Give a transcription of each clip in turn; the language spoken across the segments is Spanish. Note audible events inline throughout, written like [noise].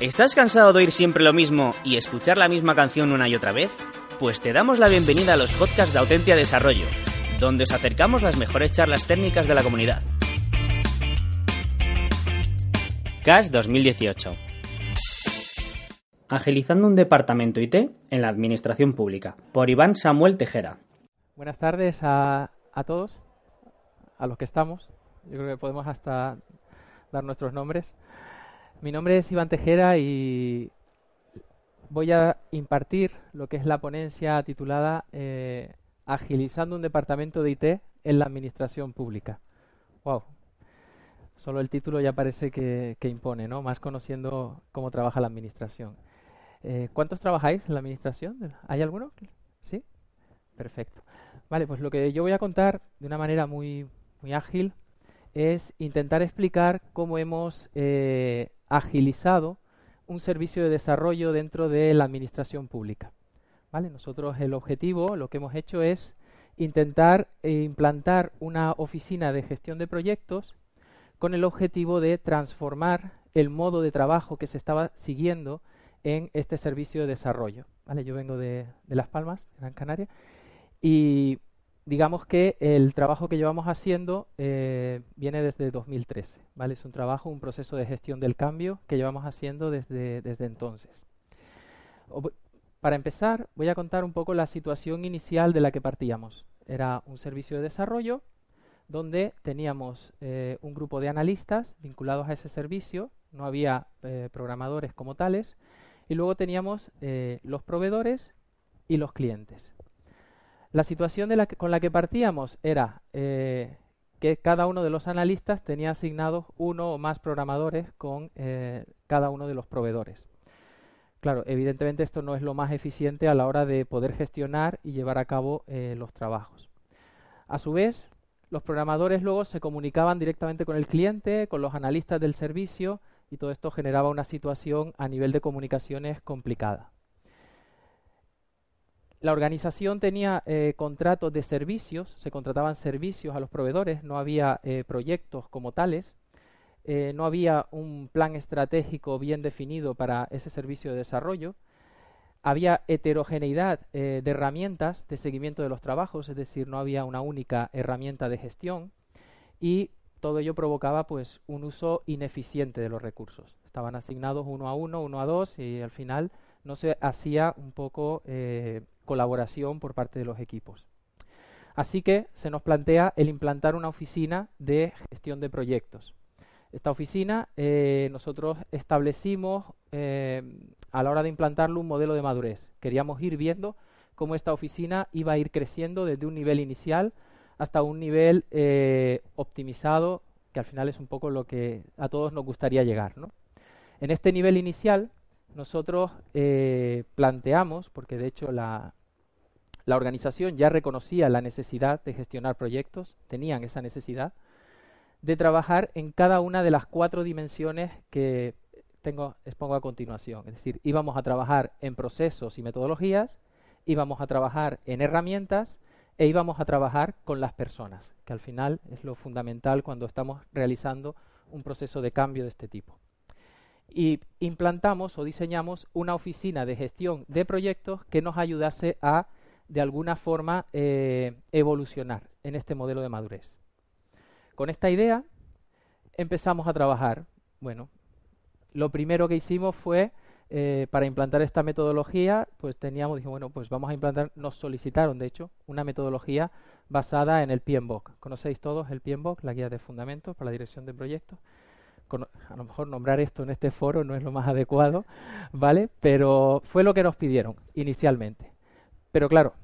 ¿Estás cansado de oír siempre lo mismo y escuchar la misma canción una y otra vez? Pues te damos la bienvenida a los podcasts de Autentia Desarrollo, donde os acercamos las mejores charlas técnicas de la comunidad. CAS 2018 Agilizando un departamento IT en la Administración Pública, por Iván Samuel Tejera. Buenas tardes a, a todos, a los que estamos. Yo creo que podemos hasta dar nuestros nombres. Mi nombre es Iván Tejera y voy a impartir lo que es la ponencia titulada eh, Agilizando un departamento de IT en la administración pública. Wow. Solo el título ya parece que, impone, ¿no? Más conociendo cómo trabaja la administración. Eh, ¿Cuántos trabajáis en la administración? ¿Hay alguno? ¿Sí? Perfecto. Vale, pues lo que yo voy a contar de una manera muy, muy ágil es intentar explicar cómo hemos eh, agilizado un servicio de desarrollo dentro de la administración pública. ¿Vale? Nosotros el objetivo, lo que hemos hecho es intentar eh, implantar una oficina de gestión de proyectos con el objetivo de transformar el modo de trabajo que se estaba siguiendo en este servicio de desarrollo. ¿Vale? Yo vengo de, de Las Palmas, Gran Canaria, y digamos que el trabajo que llevamos haciendo eh, viene desde 2013, ¿vale? Es un trabajo, un proceso de gestión del cambio que llevamos haciendo desde, entonces. para empezar, voy a contar un poco la situación inicial de la que partíamos. Era un servicio de desarrollo donde teníamos eh, un grupo de analistas vinculados a ese servicio, no había eh, programadores como tales, y luego teníamos los proveedores y los clientes. La situación con la que partíamos era eh, que cada uno de los analistas tenía asignados uno o más programadores con eh, cada uno de los proveedores. Claro, evidentemente esto no es lo más eficiente a la hora de poder gestionar y llevar a cabo eh, los trabajos. A su vez, los programadores luego se comunicaban directamente con el cliente, con los analistas del servicio y todo esto generaba una situación a nivel de comunicaciones complicada. La organización tenía eh, contratos de servicios, se contrataban servicios a los proveedores, no había eh, proyectos como tales, eh, no había un plan estratégico bien definido para ese servicio de desarrollo, había heterogeneidad de herramientas de seguimiento de los trabajos, es decir, no había una única herramienta de gestión y todo ello provocaba pues un uso ineficiente de los recursos. Estaban asignados uno a uno, uno a dos y al final no se hacía un poco colaboración por parte de los equipos. Así que se nos plantea el implantar una oficina de gestión de proyectos. Esta oficina eh, nosotros establecimos eh, a la hora de implantarlo un modelo de madurez. Queríamos ir viendo cómo esta oficina iba a ir creciendo desde un nivel inicial hasta un nivel eh, optimizado, que al final es un poco lo que a todos nos gustaría llegar. En este nivel inicial nosotros planteamos, porque de hecho la, la organización ya reconocía la necesidad de gestionar proyectos, tenían esa necesidad de trabajar en cada una de las cuatro dimensiones que tengo, expongo a continuación. Es decir, íbamos a trabajar en procesos y metodologías, íbamos a trabajar en herramientas e íbamos a trabajar con las personas, que al final es lo fundamental cuando estamos realizando un proceso de cambio de este tipo. Y implantamos o diseñamos una oficina de gestión de proyectos que nos ayudase a de alguna forma eh, evolucionar en este modelo de madurez. Con esta idea empezamos a trabajar. Bueno, lo primero que hicimos fue eh, para implantar esta metodología, pues teníamos, dije, bueno, pues vamos a implantar, nos solicitaron, de hecho, una metodología basada en el PMBOK. ¿Conocéis todos el PMBOK, la guía de fundamentos para la dirección de proyectos? a lo mejor nombrar esto en este foro no es lo más adecuado, ¿vale? Pero fue lo que nos pidieron inicialmente. Pero claro,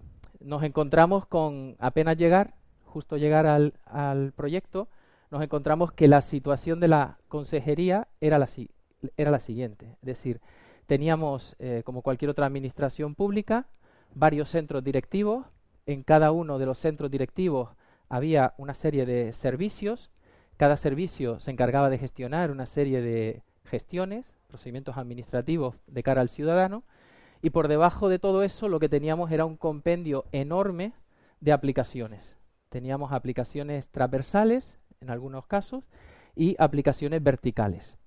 nos encontramos con apenas llegar, justo llegar al, al proyecto, nos encontramos que la situación de la consejería era la, era la siguiente. Es decir, teníamos, eh, como cualquier otra administración pública, varios centros directivos. En cada uno de los centros directivos había una serie de servicios. Cada servicio se encargaba de gestionar una serie de gestiones, procedimientos administrativos de cara al ciudadano. Y por debajo de todo eso lo que teníamos era un compendio enorme de aplicaciones. Teníamos aplicaciones transversales, en algunos casos, y aplicaciones verticales.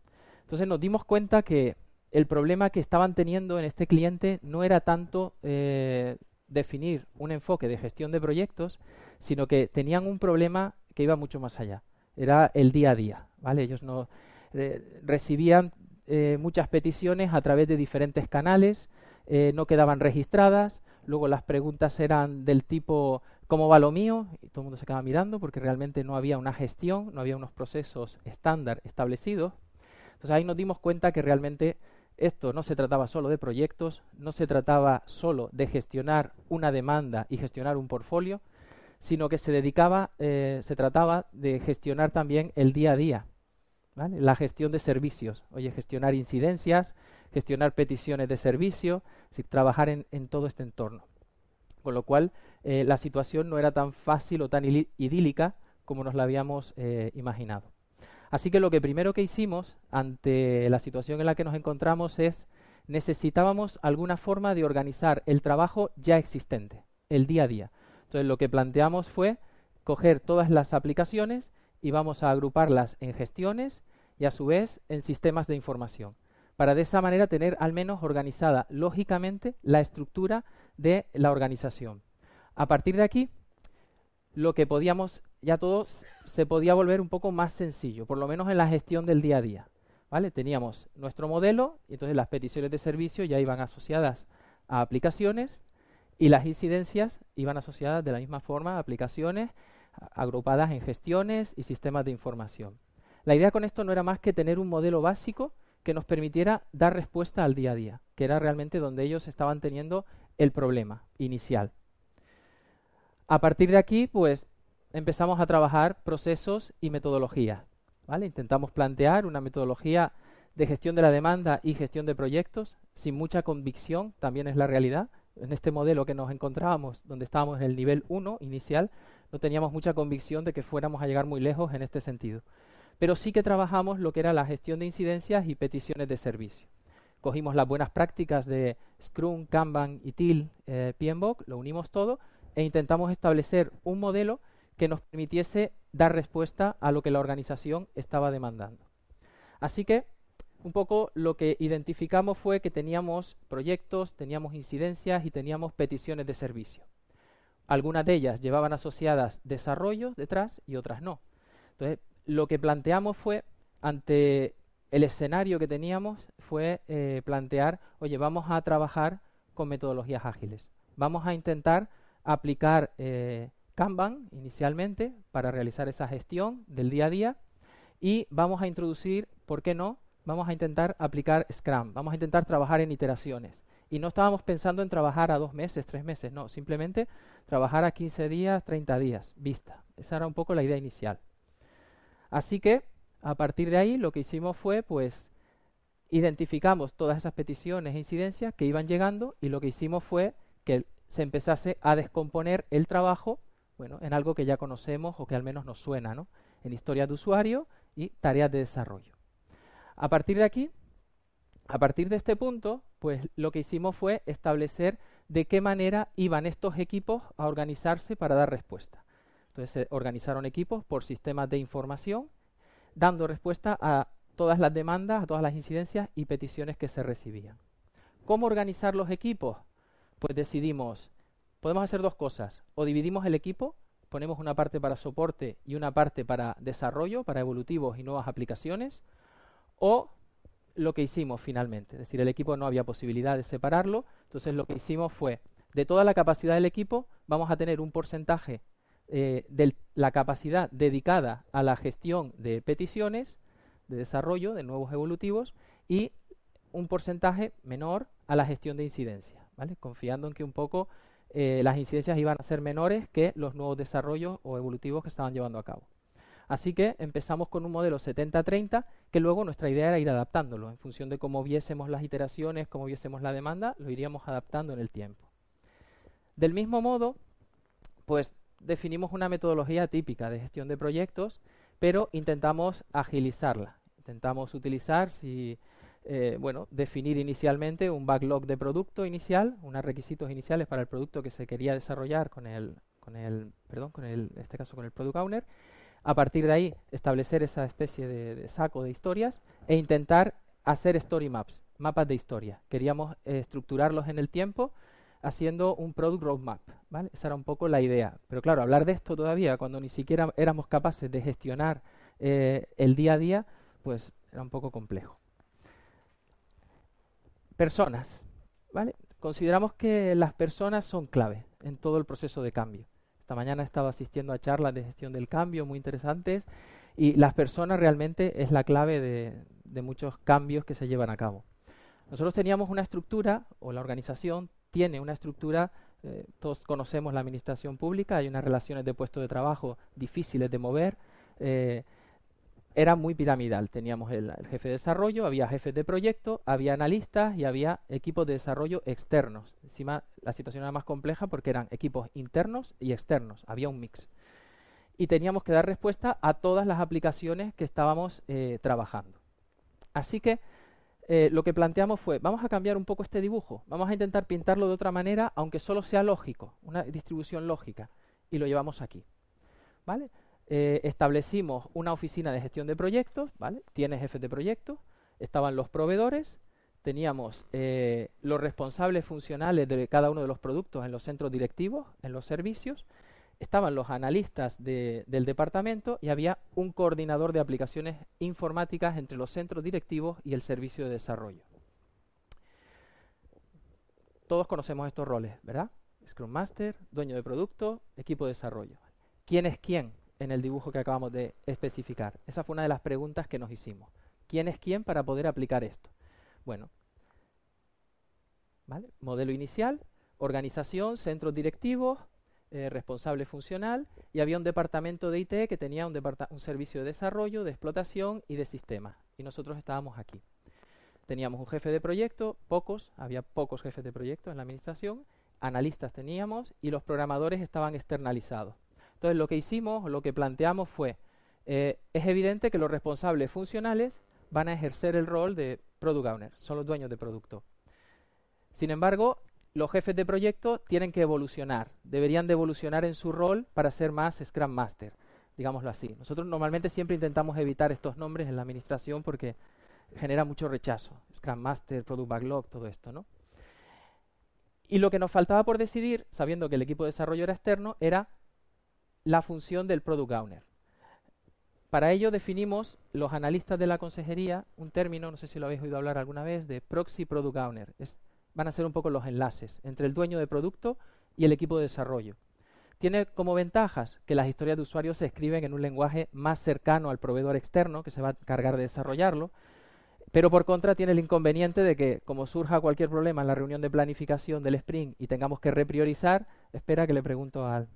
Entonces nos dimos cuenta que el problema que estaban teniendo en este cliente no era tanto eh, definir un enfoque de gestión de proyectos, sino que tenían un problema que iba mucho más allá. Era el día a día, ¿vale? Ellos no eh, recibían eh, muchas peticiones a través de diferentes canales, no quedaban registradas, luego las preguntas eran del tipo ¿cómo va lo mío? Y todo el mundo se quedaba mirando porque realmente no había una gestión, no había unos procesos estándar establecidos. Entonces ahí nos dimos cuenta que realmente esto no se trataba solo de proyectos, no se trataba solo de gestionar una demanda y gestionar un portfolio, sino que se dedicaba, eh, se trataba de gestionar también el día a día, la gestión de servicios, oye, gestionar incidencias, gestionar peticiones de servicio, trabajar en, todo este entorno. Con lo cual, eh, la situación no era tan fácil o tan idílica como nos la habíamos eh, imaginado. Así que lo que primero que hicimos ante la situación en la que nos encontramos es necesitábamos alguna forma de organizar el trabajo ya existente, el día a día. Entonces lo que planteamos fue coger todas las aplicaciones y vamos a agruparlas en gestiones y a su vez en sistemas de información, para de esa manera tener al menos organizada lógicamente la estructura de la organización. A partir de aquí, lo que podíamos ya todo se podía volver un poco más sencillo, por lo menos en la gestión del día a día. ¿vale? Teníamos nuestro modelo y entonces las peticiones de servicio ya iban asociadas a aplicaciones y las incidencias iban asociadas de la misma forma a aplicaciones agrupadas en gestiones y sistemas de información. La idea con esto no era más que tener un modelo básico que nos permitiera dar respuesta al día a día, que era realmente donde ellos estaban teniendo el problema inicial. A partir de aquí, pues empezamos a trabajar procesos y metodologías. ¿vale? Intentamos plantear una metodología de gestión de la demanda y gestión de proyectos sin mucha convicción, también es la realidad. En este modelo que nos encontrábamos, donde estábamos en el nivel 1 inicial, no teníamos mucha convicción de que fuéramos a llegar muy lejos en este sentido. Pero sí que trabajamos lo que era la gestión de incidencias y peticiones de servicio. Cogimos las buenas prácticas de Scrum, Kanban, ITIL, eh, PMBOK, lo unimos todo e intentamos establecer un modelo que nos permitiese dar respuesta a lo que la organización estaba demandando. Así que un poco lo que identificamos fue que teníamos proyectos, teníamos incidencias y teníamos peticiones de servicio. Algunas de ellas llevaban asociadas desarrollos detrás y otras no. Entonces, lo que planteamos fue, ante el escenario que teníamos, fue eh, plantear, oye, vamos a trabajar con metodologías ágiles. Vamos a intentar aplicar eh, Kanban inicialmente para realizar esa gestión del día a día y vamos a introducir, ¿por qué no? Vamos a intentar aplicar Scrum, vamos a intentar trabajar en iteraciones. Y no estábamos pensando en trabajar a dos meses, tres meses, no, simplemente trabajar a 15 días, 30 días, vista. Esa era un poco la idea inicial. Así que, a partir de ahí, lo que hicimos fue, pues, identificamos todas esas peticiones e incidencias que iban llegando y lo que hicimos fue que se empezase a descomponer el trabajo bueno, en algo que ya conocemos o que al menos nos suena, ¿no? En historia de usuario y tareas de desarrollo. A partir de aquí, a partir de este punto, pues lo que hicimos fue establecer de qué manera iban estos equipos a organizarse para dar respuesta. Se organizaron equipos por sistemas de información, dando respuesta a todas las demandas, a todas las incidencias y peticiones que se recibían. ¿Cómo organizar los equipos? Pues decidimos podemos hacer dos cosas. O dividimos el equipo, ponemos una parte para soporte y una parte para desarrollo, para evolutivos y nuevas aplicaciones, o lo que hicimos finalmente. Es decir, el equipo no había posibilidad de separarlo, entonces lo que hicimos fue, de toda la capacidad del equipo, vamos a tener un porcentaje eh, de la capacidad dedicada a la gestión de peticiones, de desarrollo, de nuevos evolutivos, y un porcentaje menor a la gestión de incidencias, ¿vale? Confiando en que un poco eh, las incidencias iban a ser menores que los nuevos desarrollos o evolutivos que estaban llevando a cabo. Así que empezamos con un modelo 70-30 que luego nuestra idea era ir adaptándolo en función de cómo viésemos las iteraciones, cómo viésemos la demanda, lo iríamos adaptando en el tiempo. Del mismo modo, pues definimos una metodología típica de gestión de proyectos, pero intentamos agilizarla. Intentamos utilizar, si eh, bueno, definir inicialmente un backlog de producto inicial, unos requisitos iniciales para el producto que se quería desarrollar con el, con el, perdón, con el, en este caso con el product owner. A partir de ahí, establecer esa especie de, saco de historias e intentar hacer story maps. mapas de historia. Queríamos eh, estructurarlos en el tiempo haciendo un product roadmap, ¿vale? Esa era un poco la idea. Pero claro, hablar de esto todavía cuando ni siquiera éramos capaces de gestionar eh, el día a día, pues era un poco complejo. Personas, ¿vale? Consideramos que las personas son clave en todo el proceso de cambio. Esta mañana he estado asistiendo a charlas de gestión del cambio muy interesantes y las personas realmente es la clave de, muchos cambios que se llevan a cabo. Nosotros teníamos una estructura, o la organización tiene una estructura, eh, todos conocemos la administración pública, hay unas relaciones de puesto de trabajo difíciles de mover, eh, era muy piramidal. Teníamos el, jefe de desarrollo, había jefes de proyecto, había analistas y había equipos de desarrollo externos. Encima la situación era más compleja porque eran equipos internos y externos, había un mix. Y teníamos que dar respuesta a todas las aplicaciones que estábamos eh, trabajando. Así que eh, lo que planteamos fue, vamos a cambiar un poco este dibujo, vamos a intentar pintarlo de otra manera, aunque solo sea lógico, una distribución lógica, y lo llevamos aquí. ¿Vale? Eh, establecimos una oficina de gestión de proyectos, ¿vale? Tiene jefes de proyectos, estaban los proveedores, teníamos eh, los responsables funcionales de cada uno de los productos en los centros directivos, en los servicios, estaban los analistas del departamento y había un coordinador de aplicaciones informáticas entre los centros directivos y el servicio de desarrollo. Todos conocemos estos roles, ¿verdad? Scrum Master, dueño de producto, equipo de desarrollo. ¿Quién es quién? en el dibujo que acabamos de especificar? Esa fue una de las preguntas que nos hicimos. ¿Quién es quién para poder aplicar esto? Bueno, ¿vale? modelo inicial, organización, centros directivos, eh, responsable funcional y había un departamento de IT que tenía un, un servicio de desarrollo, de explotación y de sistemas. Y nosotros estábamos aquí. Teníamos un jefe de proyecto, pocos, había pocos jefes de proyecto en la administración, analistas teníamos y los programadores estaban externalizados. Entonces, lo que hicimos, lo que planteamos fue, eh, es evidente que los responsables funcionales van a ejercer el rol de product owner, son los dueños de producto. Sin embargo, los jefes de proyecto tienen que evolucionar, deberían de evolucionar en su rol para ser más Scrum Master, digámoslo así. Nosotros normalmente siempre intentamos evitar estos nombres en la administración porque genera mucho rechazo. Scrum Master, Product Backlog, todo esto, ¿no? Y lo que nos faltaba por decidir, sabiendo que el equipo de desarrollo era externo, era la función del Product Owner. Para ello definimos los analistas de la consejería un término, no sé si lo habéis oído hablar alguna vez, de Proxy Product Owner. Van a ser un poco los enlaces entre el dueño de producto y el equipo de desarrollo. Tiene como ventajas que las historias de usuario se escriben en un lenguaje más cercano al proveedor externo que se va a encargar de desarrollarlo, pero por contra tiene el inconveniente de que como surja cualquier problema en la reunión de planificación del sprint y tengamos que repriorizar, espera que le pregunto al,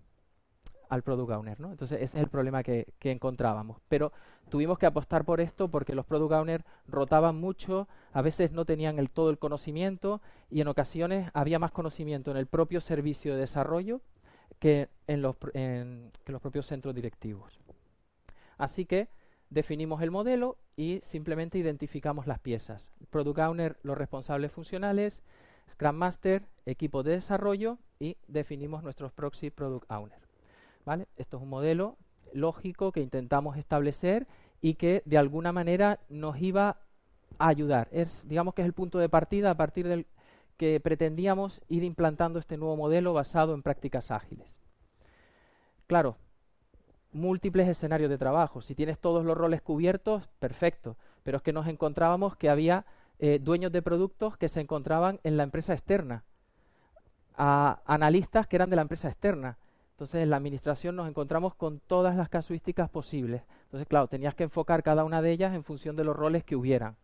al product owner, ¿no? Entonces ese es el problema que, encontrábamos. Pero tuvimos que apostar por esto porque los product owners rotaban mucho, a veces no tenían el, todo el conocimiento y en ocasiones había más conocimiento en el propio servicio de desarrollo que en los, los propios centros directivos. Así que definimos el modelo y simplemente identificamos las piezas. Product Owner, los responsables funcionales, Scrum Master, equipo de desarrollo y definimos nuestros proxy Product Owner. Esto es un modelo lógico que intentamos establecer y que de alguna manera nos iba a ayudar. Es, digamos que es el punto de partida a partir del que pretendíamos ir implantando este nuevo modelo basado en prácticas ágiles. Claro, múltiples escenarios de trabajo. Si tienes todos los roles cubiertos, perfecto. Pero es que nos encontrábamos que había eh, dueños de productos que se encontraban en la empresa externa, analistas que eran de la empresa externa, entonces, en la administración nos encontramos con todas las casuísticas posibles. Entonces, claro, tenías que enfocar cada una de ellas en función de los roles que hubieran,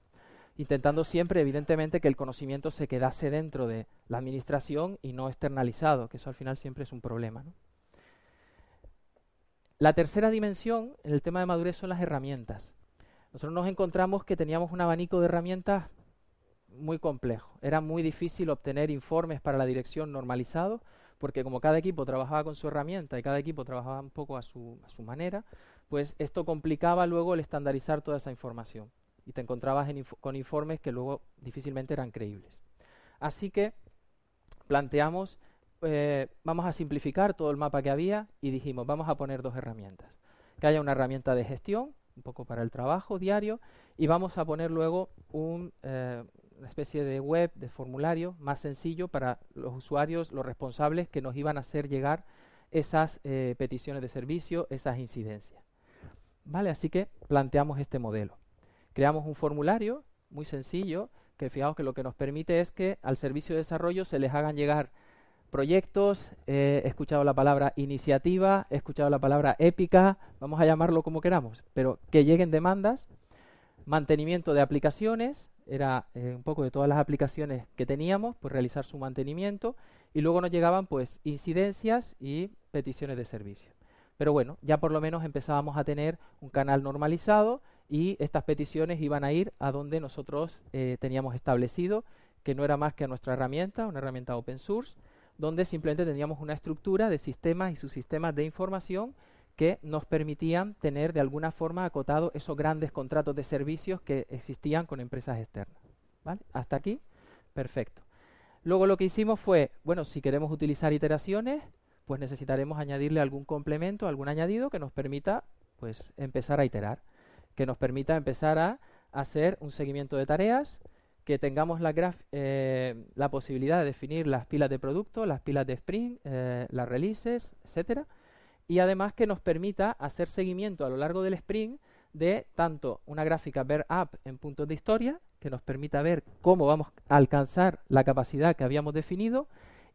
intentando siempre, evidentemente, que el conocimiento se quedase dentro de la administración y no externalizado, que eso al final siempre es un problema. La tercera dimensión en el tema de madurez son las herramientas. Nosotros nos encontramos que teníamos un abanico de herramientas muy complejo. Era muy difícil obtener informes para la dirección normalizados porque como cada equipo trabajaba con su herramienta y cada equipo trabajaba un poco a su, manera, pues esto complicaba luego el estandarizar toda esa información y te encontrabas con informes que luego difícilmente eran creíbles. Así que planteamos, eh, vamos a simplificar todo el mapa que había y dijimos, vamos a poner dos herramientas. Que haya una herramienta de gestión, un poco para el trabajo diario, y vamos a poner luego un, eh, una especie de web, de formulario más sencillo para los usuarios, los responsables que nos iban a hacer llegar esas eh, peticiones de servicio, esas incidencias. ¿Vale? Así que planteamos este modelo. Creamos un formulario muy sencillo que fijaos que lo que nos permite es que al servicio de desarrollo se les hagan llegar proyectos, he escuchado la palabra iniciativa, he escuchado la palabra épica, vamos a llamarlo como queramos, pero que lleguen demandas, mantenimiento de aplicaciones, era eh, un poco de todas las aplicaciones que teníamos, pues realizar su mantenimiento y luego nos llegaban pues incidencias y peticiones de servicio. Pero bueno, ya por lo menos empezábamos a tener un canal normalizado y estas peticiones iban a ir a donde nosotros eh, teníamos establecido, que no era más que a nuestra herramienta, una herramienta open source, donde simplemente teníamos una estructura de sistemas y subsistemas de información que nos permitían tener de alguna forma acotado esos grandes contratos de servicios que existían con empresas externas. ¿Vale? Hasta aquí, perfecto. Luego lo que hicimos fue, bueno, si queremos utilizar iteraciones, pues necesitaremos añadirle algún complemento, algún añadido que nos permita pues empezar a iterar, que nos permita empezar a hacer un seguimiento de tareas, que tengamos la, eh, la posibilidad de definir las pilas de producto, las pilas de sprint, eh, las releases, etcétera, y además que nos permita hacer seguimiento a lo largo del sprint de tanto una gráfica ver up en puntos de historia, que nos permita ver cómo vamos a alcanzar la capacidad que habíamos definido,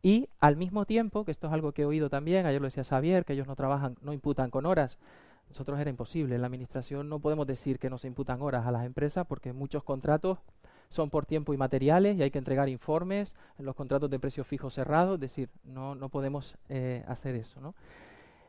y al mismo tiempo, que esto es algo que he oído también, ayer lo decía Xavier, que ellos no trabajan, no imputan con horas, nosotros era imposible. En la administración no podemos decir que no se imputan horas a las empresas porque muchos contratos son por tiempo y materiales y hay que entregar informes en los contratos de precio fijo cerrados, es decir, no, no podemos eh, hacer eso. ¿no?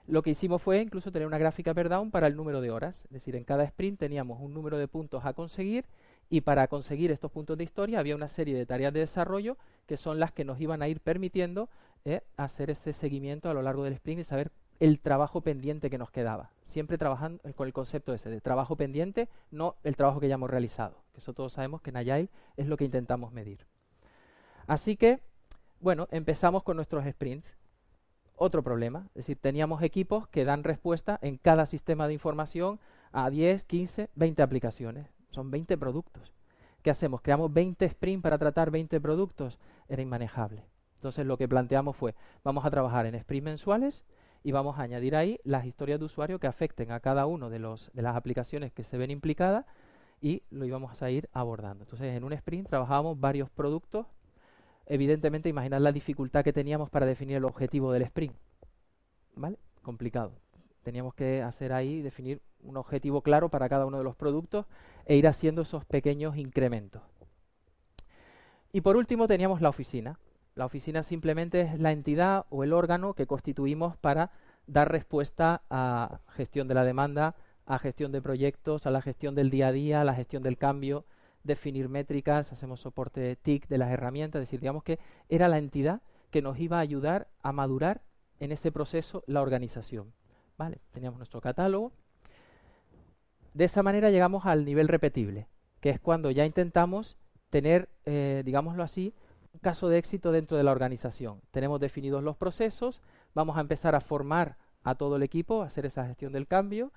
Lo que hicimos fue incluso tener una gráfica per para el número de horas, es decir, en cada sprint teníamos un número de puntos a conseguir y para conseguir estos puntos de historia había una serie de tareas de desarrollo que son las que nos iban a ir permitiendo eh, hacer ese seguimiento a lo largo del sprint y saber el trabajo pendiente que nos quedaba. Siempre trabajando con el concepto ese de trabajo pendiente, no el trabajo que ya hemos realizado. Eso todos sabemos que en Agile es lo que intentamos medir. Así que, bueno, empezamos con nuestros sprints. Otro problema, es decir, teníamos equipos que dan respuesta en cada sistema de información a 10, 15, 20 aplicaciones. Son 20 productos. ¿Qué hacemos? ¿Creamos 20 sprints para tratar 20 productos? Era inmanejable. Entonces lo que planteamos fue, vamos a trabajar en sprints mensuales y vamos a añadir ahí las historias de usuario que afecten a cada uno de, los, de las aplicaciones que se ven implicadas y lo íbamos a ir abordando. Entonces, en un sprint trabajábamos varios productos. Evidentemente, imaginar la dificultad que teníamos para definir el objetivo del sprint. ¿Vale? Complicado. Teníamos que hacer ahí, definir un objetivo claro para cada uno de los productos e ir haciendo esos pequeños incrementos. Y por último teníamos la oficina. La oficina simplemente es la entidad o el órgano que constituimos para dar respuesta a gestión de la demanda, a gestión de proyectos, a la gestión del día a día, a la gestión del cambio, definir métricas, hacemos soporte TIC de las herramientas, es decir, digamos que era la entidad que nos iba a ayudar a madurar en ese proceso la organización. ¿Vale? Teníamos nuestro catálogo. De esa manera llegamos al nivel repetible, que es cuando ya intentamos tener, eh, digámoslo así, caso de éxito dentro de la organización. Tenemos definidos los procesos, vamos a empezar a formar a todo el equipo, a hacer esa gestión del cambio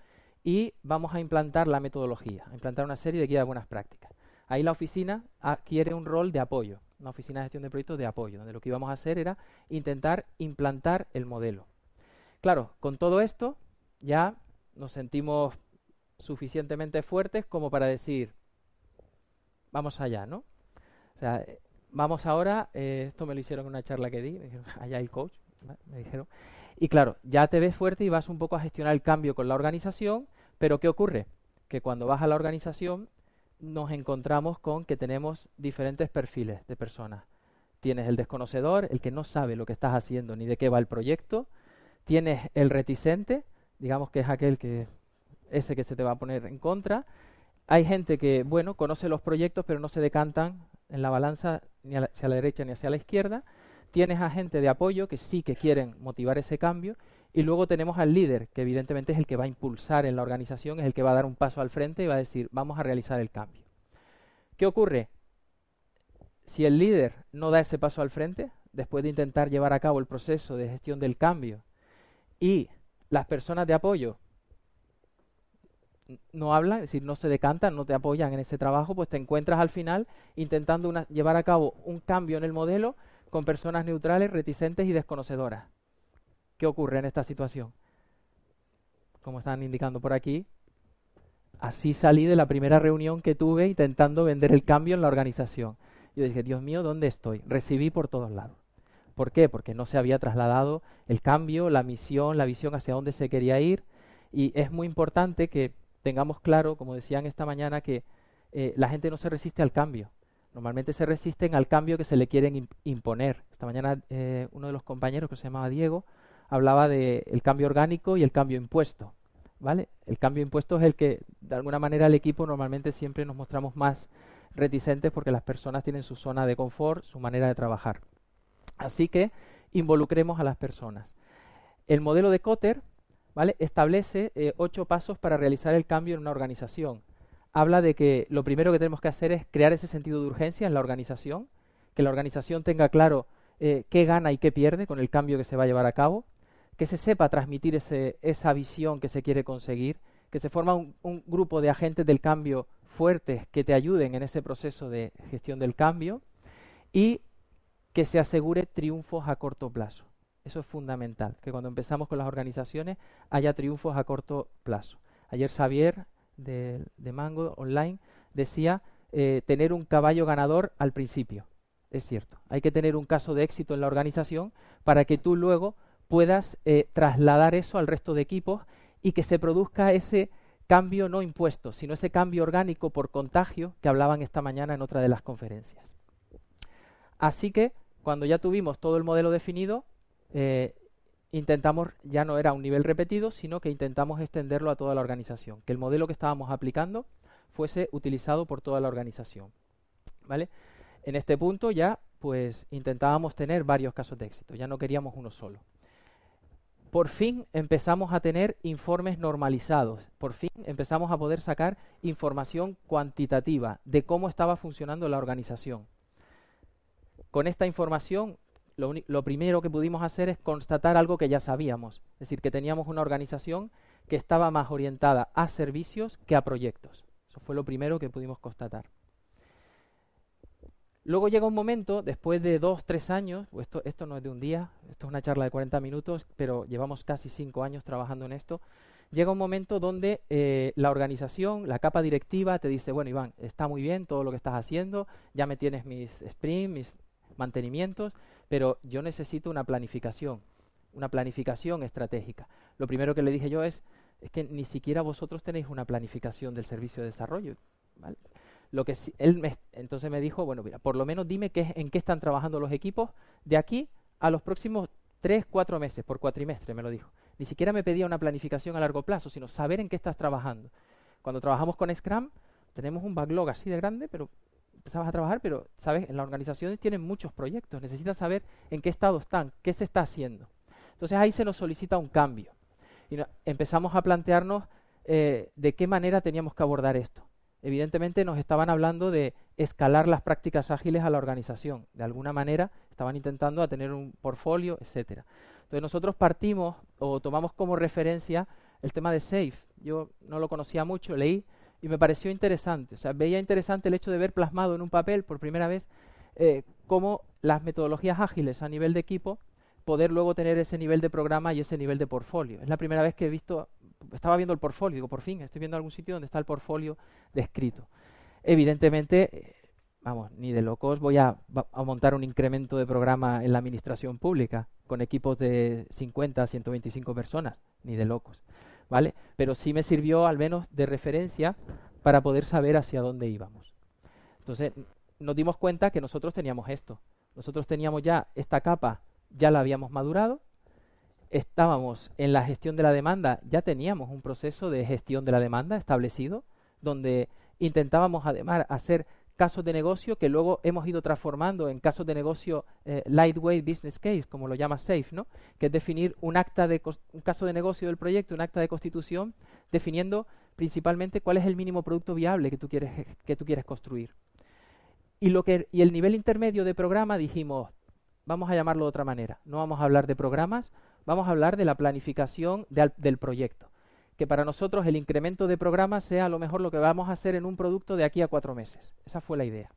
y vamos a implantar la metodología, a implantar una serie de guías de buenas prácticas. Ahí la oficina adquiere un rol de apoyo, una oficina de gestión de proyectos de apoyo, donde lo que íbamos a hacer era intentar implantar el modelo. Claro, con todo esto ya nos sentimos suficientemente fuertes como para decir, vamos allá, ¿no? O sea, Vamos ahora, eh, esto me lo hicieron en una charla que di, me dijeron, allá el coach, me dijeron. Y claro, ya te ves fuerte y vas un poco a gestionar el cambio con la organización, pero ¿qué ocurre? Que cuando vas a la organización nos encontramos con que tenemos diferentes perfiles de personas. Tienes el desconocedor, el que no sabe lo que estás haciendo ni de qué va el proyecto. Tienes el reticente, digamos que es aquel que ese que se te va a poner en contra. Hay gente que, bueno, conoce los proyectos pero no se decantan en la balanza ni hacia la derecha ni hacia la izquierda. Tienes a gente de apoyo que sí que quieren motivar ese cambio. Y luego tenemos al líder, que evidentemente es el que va a impulsar en la organización, es el que va a dar un paso al frente y va a decir, vamos a realizar el cambio. ¿Qué ocurre? Si el líder no da ese paso al frente, después de intentar llevar a cabo el proceso de gestión del cambio, y las personas de apoyo no hablan, es decir, no se decantan, no te apoyan en ese trabajo, pues te encuentras al final intentando llevar a cabo un cambio en el modelo con personas neutrales, reticentes y desconocedoras. ¿Qué ocurre en esta situación? Como están indicando por aquí, así salí de la primera reunión que tuve intentando vender el cambio en la organización. Yo dije, Dios mío, ¿dónde estoy? Recibí por todos lados. ¿Por qué? Porque no se había trasladado el cambio, la misión, la visión hacia dónde se quería ir. Y es muy importante que tengamos claro, como decían esta mañana, que eh, la gente no se resiste al cambio. Normalmente se resisten al cambio que se le quieren imponer. Esta mañana eh, uno de los compañeros que se llamaba Diego hablaba del cambio orgánico y el cambio impuesto. ¿vale? El cambio impuesto es el que, de alguna manera, el equipo normalmente siempre nos mostramos más reticentes porque las personas tienen su zona de confort, su manera de trabajar. Así que involucremos a las personas. El modelo de Cotter ¿vale? establece eh, ocho pasos para realizar el cambio en una organización. Habla de que lo primero que tenemos que hacer es crear ese sentido de urgencia en la organización, que la organización tenga claro eh, qué gana y qué pierde con el cambio que se va a llevar a cabo, que se sepa transmitir esa visión que se quiere conseguir, que se forma un, grupo de agentes del cambio fuertes que te ayuden en ese proceso de gestión del cambio y que se asegure triunfos a corto plazo. Eso es fundamental, que cuando empezamos con las organizaciones haya triunfos a corto plazo. Ayer Xavier de, Mango Online decía eh, tener un caballo ganador al principio. Es cierto, hay que tener un caso de éxito en la organización para que tú luego puedas eh, trasladar eso al resto de equipos y que se produzca ese cambio no impuesto, sino ese cambio orgánico por contagio que hablaban esta mañana en otra de las conferencias. Así que cuando ya tuvimos todo el modelo definido, eh, intentamos, ya no era un nivel repetido, sino que intentamos extenderlo a toda la organización, que el modelo que estábamos aplicando fuese utilizado por toda la organización. ¿Vale? En este punto ya pues intentábamos tener varios casos de éxito, ya no queríamos uno solo por fin empezamos a tener informes normalizados, por fin empezamos a poder sacar información cuantitativa de cómo estaba funcionando la organización. Con esta información, lo, primero que pudimos hacer es constatar algo que ya sabíamos, es decir, que teníamos una organización que estaba más orientada a servicios que a proyectos. Eso fue lo primero que pudimos constatar. Luego llega un momento, después de dos, tres años, esto, esto no es de un día, esto es una charla de 40 minutos, pero llevamos casi cinco años trabajando en esto, llega un momento donde eh, la organización, la capa directiva te dice, bueno Iván, está muy bien todo lo que estás haciendo, ya me tienes mis sprints, mis mantenimientos, pero yo necesito una planificación, una planificación estratégica. Lo primero que le dije yo es, es que ni siquiera vosotros tenéis una planificación del servicio de desarrollo. ¿vale? Lo que él me, entonces me dijo, bueno, mira, por lo menos dime qué, en qué están trabajando los equipos de aquí a los próximos tres, cuatro meses, por cuatrimestre, me lo dijo. Ni siquiera me pedía una planificación a largo plazo, sino saber en qué estás trabajando. Cuando trabajamos con Scrum, tenemos un backlog así de grande, pero empezabas a trabajar, pero, ¿sabes? En las organizaciones tienen muchos proyectos, necesitan saber en qué estado están, qué se está haciendo. Entonces ahí se nos solicita un cambio. Y empezamos a plantearnos eh, de qué manera teníamos que abordar esto evidentemente nos estaban hablando de escalar las prácticas ágiles a la organización. De alguna manera estaban intentando a tener un portfolio, etcétera. Entonces nosotros partimos o tomamos como referencia el tema de SAFE. Yo no lo conocía mucho, leí y me pareció interesante. O sea, veía interesante el hecho de ver plasmado en un papel por primera vez eh, cómo las metodologías ágiles a nivel de equipo poder luego tener ese nivel de programa y ese nivel de portfolio. Es la primera vez que he visto estaba viendo el portfolio, digo, por fin, estoy viendo algún sitio donde está el portfolio descrito. Evidentemente, eh, vamos, ni de locos voy a, montar un incremento de programa en la administración pública con equipos de 50, 125 personas, ni de locos, ¿vale? Pero sí me sirvió al menos de referencia para poder saber hacia dónde íbamos. Entonces, nos dimos cuenta que nosotros teníamos esto. Nosotros teníamos ya esta capa, ya la habíamos madurado, estábamos en la gestión de la demanda, ya teníamos un proceso de gestión de la demanda establecido, donde intentábamos además hacer casos de negocio que luego hemos ido transformando en casos de negocio eh, lightweight business case, como lo llama SAFE, ¿no? que es definir un acta de un caso de negocio del proyecto, un acta de constitución, definiendo principalmente cuál es el mínimo producto viable que tú quieres que tú quieres construir. Y lo que y el nivel intermedio de programa dijimos, vamos a llamarlo de otra manera, no vamos a hablar de programas, vamos a hablar de la planificación del proyecto. que para nosotros el incremento de programa sea a lo mejor lo que vamos a hacer en un producto de aquí a cuatro meses. Esa fue la idea.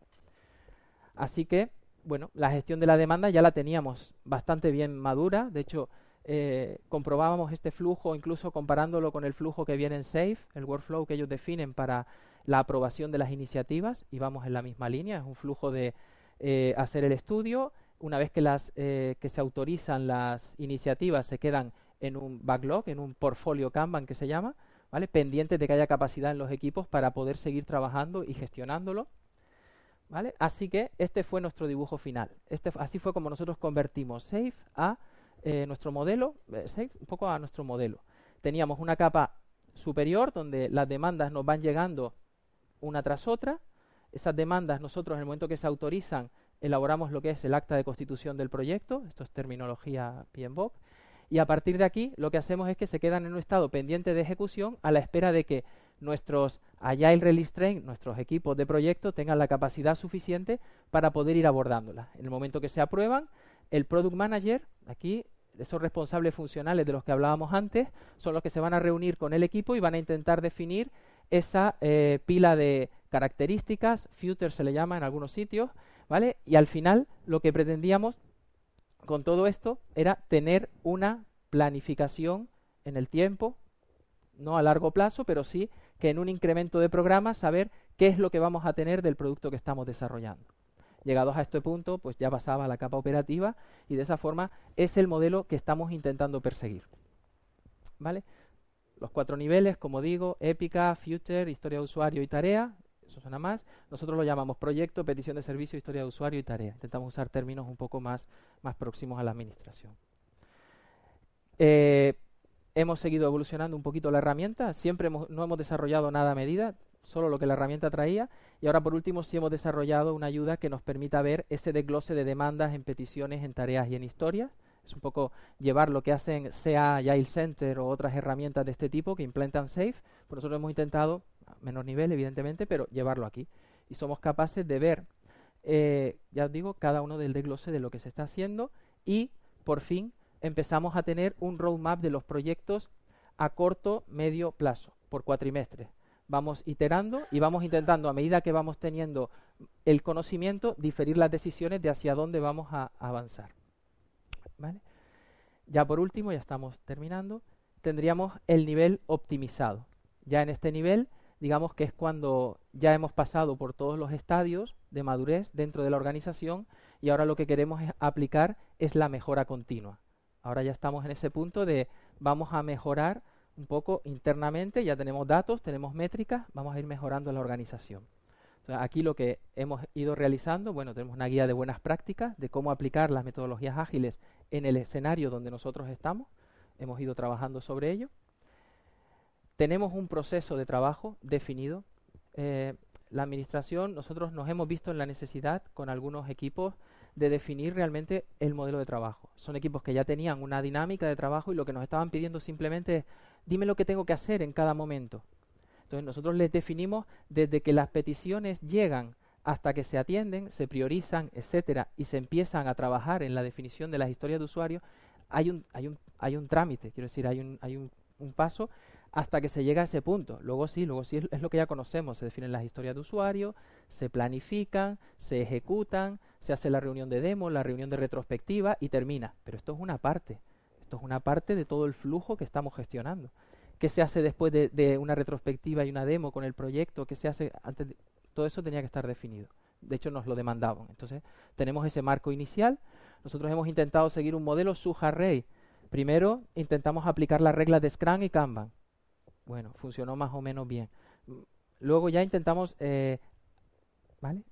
Así que, bueno, la gestión de la demanda ya la teníamos bastante bien madura. De hecho, eh, comprobábamos este flujo incluso comparándolo con el flujo que viene en SAFE, el workflow que ellos definen para la aprobación de las iniciativas, y vamos en la misma línea. Es un flujo de eh, hacer el estudio. Una vez que, las, eh, que se autorizan las iniciativas, se quedan en un backlog, en un portfolio Kanban que se llama, ¿vale? pendientes de que haya capacidad en los equipos para poder seguir trabajando y gestionándolo. ¿vale? Así que este fue nuestro dibujo final. Este, así fue como nosotros convertimos Safe a eh, nuestro modelo, eh, Safe un poco a nuestro modelo. Teníamos una capa superior donde las demandas nos van llegando una tras otra. Esas demandas nosotros en el momento que se autorizan elaboramos lo que es el acta de constitución del proyecto, esto es terminología PMBOK, y a partir de aquí lo que hacemos es que se quedan en un estado pendiente de ejecución a la espera de que nuestros Agile Release Train, nuestros equipos de proyecto, tengan la capacidad suficiente para poder ir abordándolas. En el momento que se aprueban, el Product Manager, aquí, esos responsables funcionales de los que hablábamos antes, son los que se van a reunir con el equipo y van a intentar definir esa eh, pila de características, futures se le llama en algunos sitios, ¿vale? Y al final lo que pretendíamos con todo esto era tener una planificación en el tiempo, no a largo plazo, pero sí que en un incremento de programa saber qué es lo que vamos a tener del producto que estamos desarrollando. Llegados a este punto, pues ya pasaba la capa operativa y de esa forma es el modelo que estamos intentando perseguir. ¿Vale? Los cuatro niveles, como digo, épica, future, historia de usuario y tarea, eso suena más. Nosotros lo llamamos proyecto, petición de servicio, historia de usuario y tarea. Intentamos usar términos un poco más, más próximos a la administración. Eh, hemos seguido evolucionando un poquito la herramienta. Siempre no hemos desarrollado nada a medida, solo lo que la herramienta traía. Y ahora, por último, sí hemos desarrollado una ayuda que nos permita ver ese desglose de demandas en peticiones, en tareas y en historias. Es un poco llevar lo que hacen CA, Agile Center o otras herramientas de este tipo que implementan SAFE. Por nosotros hemos intentado menor nivel, evidentemente, pero llevarlo aquí. Y somos capaces de ver, eh, ya os digo, cada uno del desglose de lo que se está haciendo y, por fin, empezamos a tener un roadmap de los proyectos a corto, medio plazo, por cuatrimestres. Vamos iterando y vamos intentando, a medida que vamos teniendo el conocimiento, diferir las decisiones de hacia dónde vamos a avanzar. Ya por último, ya estamos terminando, tendríamos el nivel optimizado. Ya en este nivel digamos que es cuando ya hemos pasado por todos los estadios de madurez dentro de la organización y ahora lo que queremos es aplicar es la mejora continua. Ahora ya estamos en ese punto de vamos a mejorar un poco internamente, ya tenemos datos, tenemos métricas, vamos a ir mejorando la organización. aquí lo que hemos ido realizando, bueno, tenemos una guía de buenas prácticas de cómo aplicar las metodologías ágiles en el escenario donde nosotros estamos. Hemos ido trabajando sobre ello tenemos un proceso de trabajo definido. Eh, la administración, nosotros nos hemos visto en la necesidad con algunos equipos de definir realmente el modelo de trabajo. Son equipos que ya tenían una dinámica de trabajo y lo que nos estaban pidiendo simplemente es dime lo que tengo que hacer en cada momento. Entonces nosotros les definimos desde que las peticiones llegan hasta que se atienden, se priorizan, etcétera, y se empiezan a trabajar en la definición de las historias de usuario, hay un, hay un, hay un trámite, quiero decir, hay un, hay un, un paso hasta que se llega a ese punto. Luego sí, luego sí es, lo que ya conocemos. Se definen las historias de usuario, se planifican, se ejecutan, se hace la reunión de demo, la reunión de retrospectiva y termina. Pero esto es una parte. Esto es una parte de todo el flujo que estamos gestionando. ¿Qué se hace después de, una retrospectiva y una demo con el proyecto? ¿Qué se hace antes? Todo eso tenía que estar definido. De hecho, nos lo demandaban. Entonces, tenemos ese marco inicial. Nosotros hemos intentado seguir un modelo Suja-Rey. Primero, intentamos aplicar las reglas de Scrum y Kanban bueno, funcionó más o menos bien. Luego ya intentamos eh,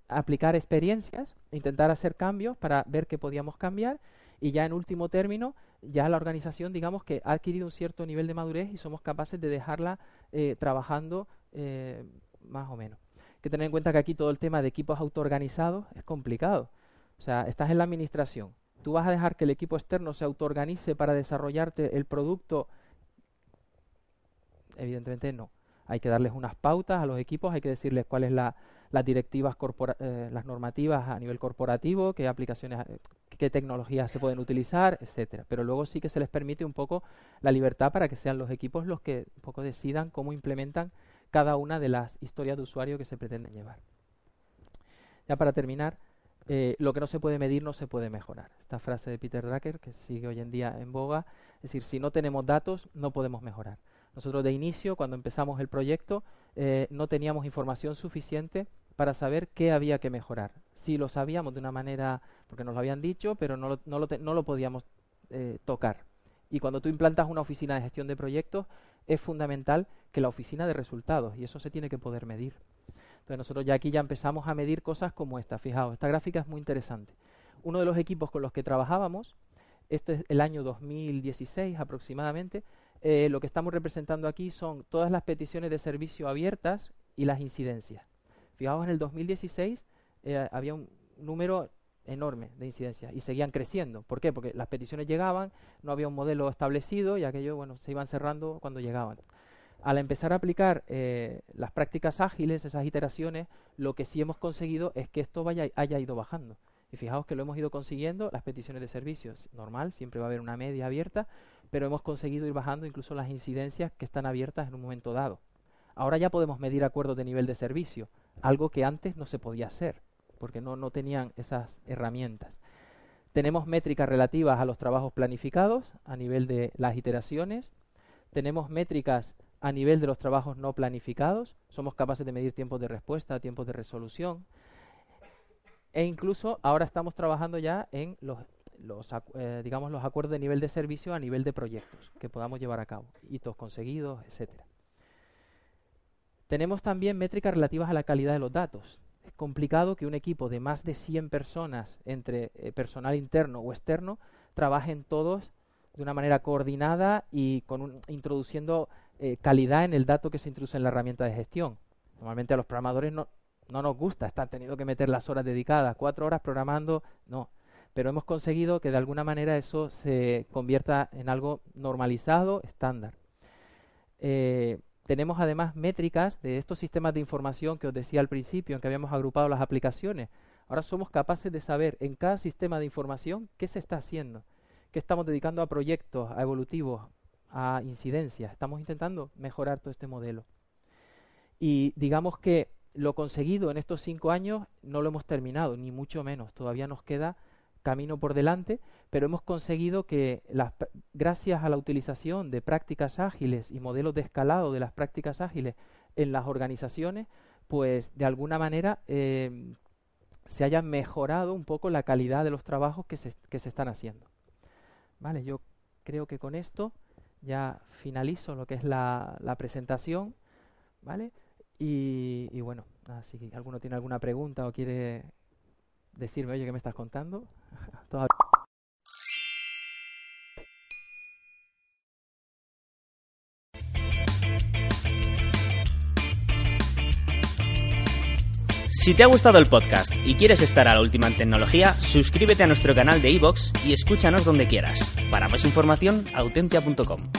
aplicar experiencias, intentar hacer cambios para ver qué podíamos cambiar y ya en último término, ya la organización digamos que ha adquirido un cierto nivel de madurez y somos capaces de dejarla eh, trabajando eh, más o menos. Hay que tener en cuenta que aquí todo el tema de equipos autoorganizados es complicado. O sea, estás en la administración, tú vas a dejar que el equipo externo se autoorganice para desarrollarte el producto Evidentemente no. Hay que darles unas pautas a los equipos, hay que decirles cuál es la, las directivas, eh, las normativas a nivel corporativo, qué aplicaciones, qué tecnologías se pueden utilizar, etcétera. Pero luego sí que se les permite un poco la libertad para que sean los equipos los que un poco decidan cómo implementan cada una de las historias de usuario que se pretenden llevar. Ya para terminar, eh, lo que no se puede medir no se puede mejorar. Esta frase de Peter Drucker, que sigue hoy en día en boga, es decir, si no tenemos datos, no podemos mejorar. Nosotros de inicio, cuando empezamos el proyecto, eh, no teníamos información suficiente para saber qué había que mejorar. Sí lo sabíamos de una manera, porque nos lo habían dicho, pero no lo, no lo, no lo podíamos eh, tocar. Y cuando tú implantas una oficina de gestión de proyectos, es fundamental que la oficina de resultados, y eso se tiene que poder medir. Entonces nosotros ya aquí ya empezamos a medir cosas como esta. Fijaos, esta gráfica es muy interesante. Uno de los equipos con los que trabajábamos, este es el año 2016 aproximadamente, eh, lo que estamos representando aquí son todas las peticiones de servicio abiertas y las incidencias. Fijaos, en el 2016 eh, había un número enorme de incidencias y seguían creciendo. ¿Por qué? Porque las peticiones llegaban, no había un modelo establecido y aquello, bueno, se iban cerrando cuando llegaban al empezar a aplicar eh, las prácticas ágiles, esas iteraciones, lo que sí hemos conseguido es que esto vaya, haya ido bajando. Y fijaos que lo hemos ido consiguiendo, las peticiones de servicios, normal, siempre va a haber una media abierta, pero hemos conseguido ir bajando incluso las incidencias que están abiertas en un momento dado. Ahora ya podemos medir acuerdos de nivel de servicio, algo que antes no se podía hacer, porque no, no tenían esas herramientas. Tenemos métricas relativas a los trabajos planificados a nivel de las iteraciones. Tenemos métricas a nivel de los trabajos no planificados, somos capaces de medir tiempos de respuesta, tiempos de resolución, e incluso ahora estamos trabajando ya en los, eh, digamos, los acuerdos de nivel de servicio a nivel de proyectos que podamos llevar a cabo, hitos conseguidos, etcétera. Tenemos también métricas relativas a la calidad de los datos. Es complicado que un equipo de más de 100 personas, entre eh, personal interno o externo, trabajen todos de una manera coordinada y con introduciendo eh, calidad en el dato que se introduce en la herramienta de gestión. Normalmente a los programadores no, no nos gusta estar teniendo que meter las horas dedicadas, cuatro horas programando, no. Pero hemos conseguido que de alguna manera eso se convierta en algo normalizado, estándar. Eh, tenemos además métricas de estos sistemas de información que os decía al principio, en que habíamos agrupado las aplicaciones. Ahora somos capaces de saber en cada sistema de información qué se está haciendo, qué estamos dedicando a proyectos, a evolutivos, a incidencias. Estamos intentando mejorar todo este modelo. Y digamos que lo conseguido en estos cinco años no lo hemos terminado, ni mucho menos. Todavía nos queda camino por delante, pero hemos conseguido que, las, gracias a la utilización de prácticas ágiles y modelos de escalado de las prácticas ágiles en las organizaciones, pues de alguna manera eh, se haya mejorado un poco la calidad de los trabajos que se, que se están haciendo. Vale, yo creo que con esto ya finalizo lo que es la, la presentación, ¿vale? Y, bueno, si alguno tiene alguna pregunta o quiere decirme, oye, ¿qué me estás contando? [laughs] Si te ha gustado el podcast y quieres estar a la última en tecnología, suscríbete a nuestro canal de iVoox y escúchanos donde quieras. Para más información, autentia.com.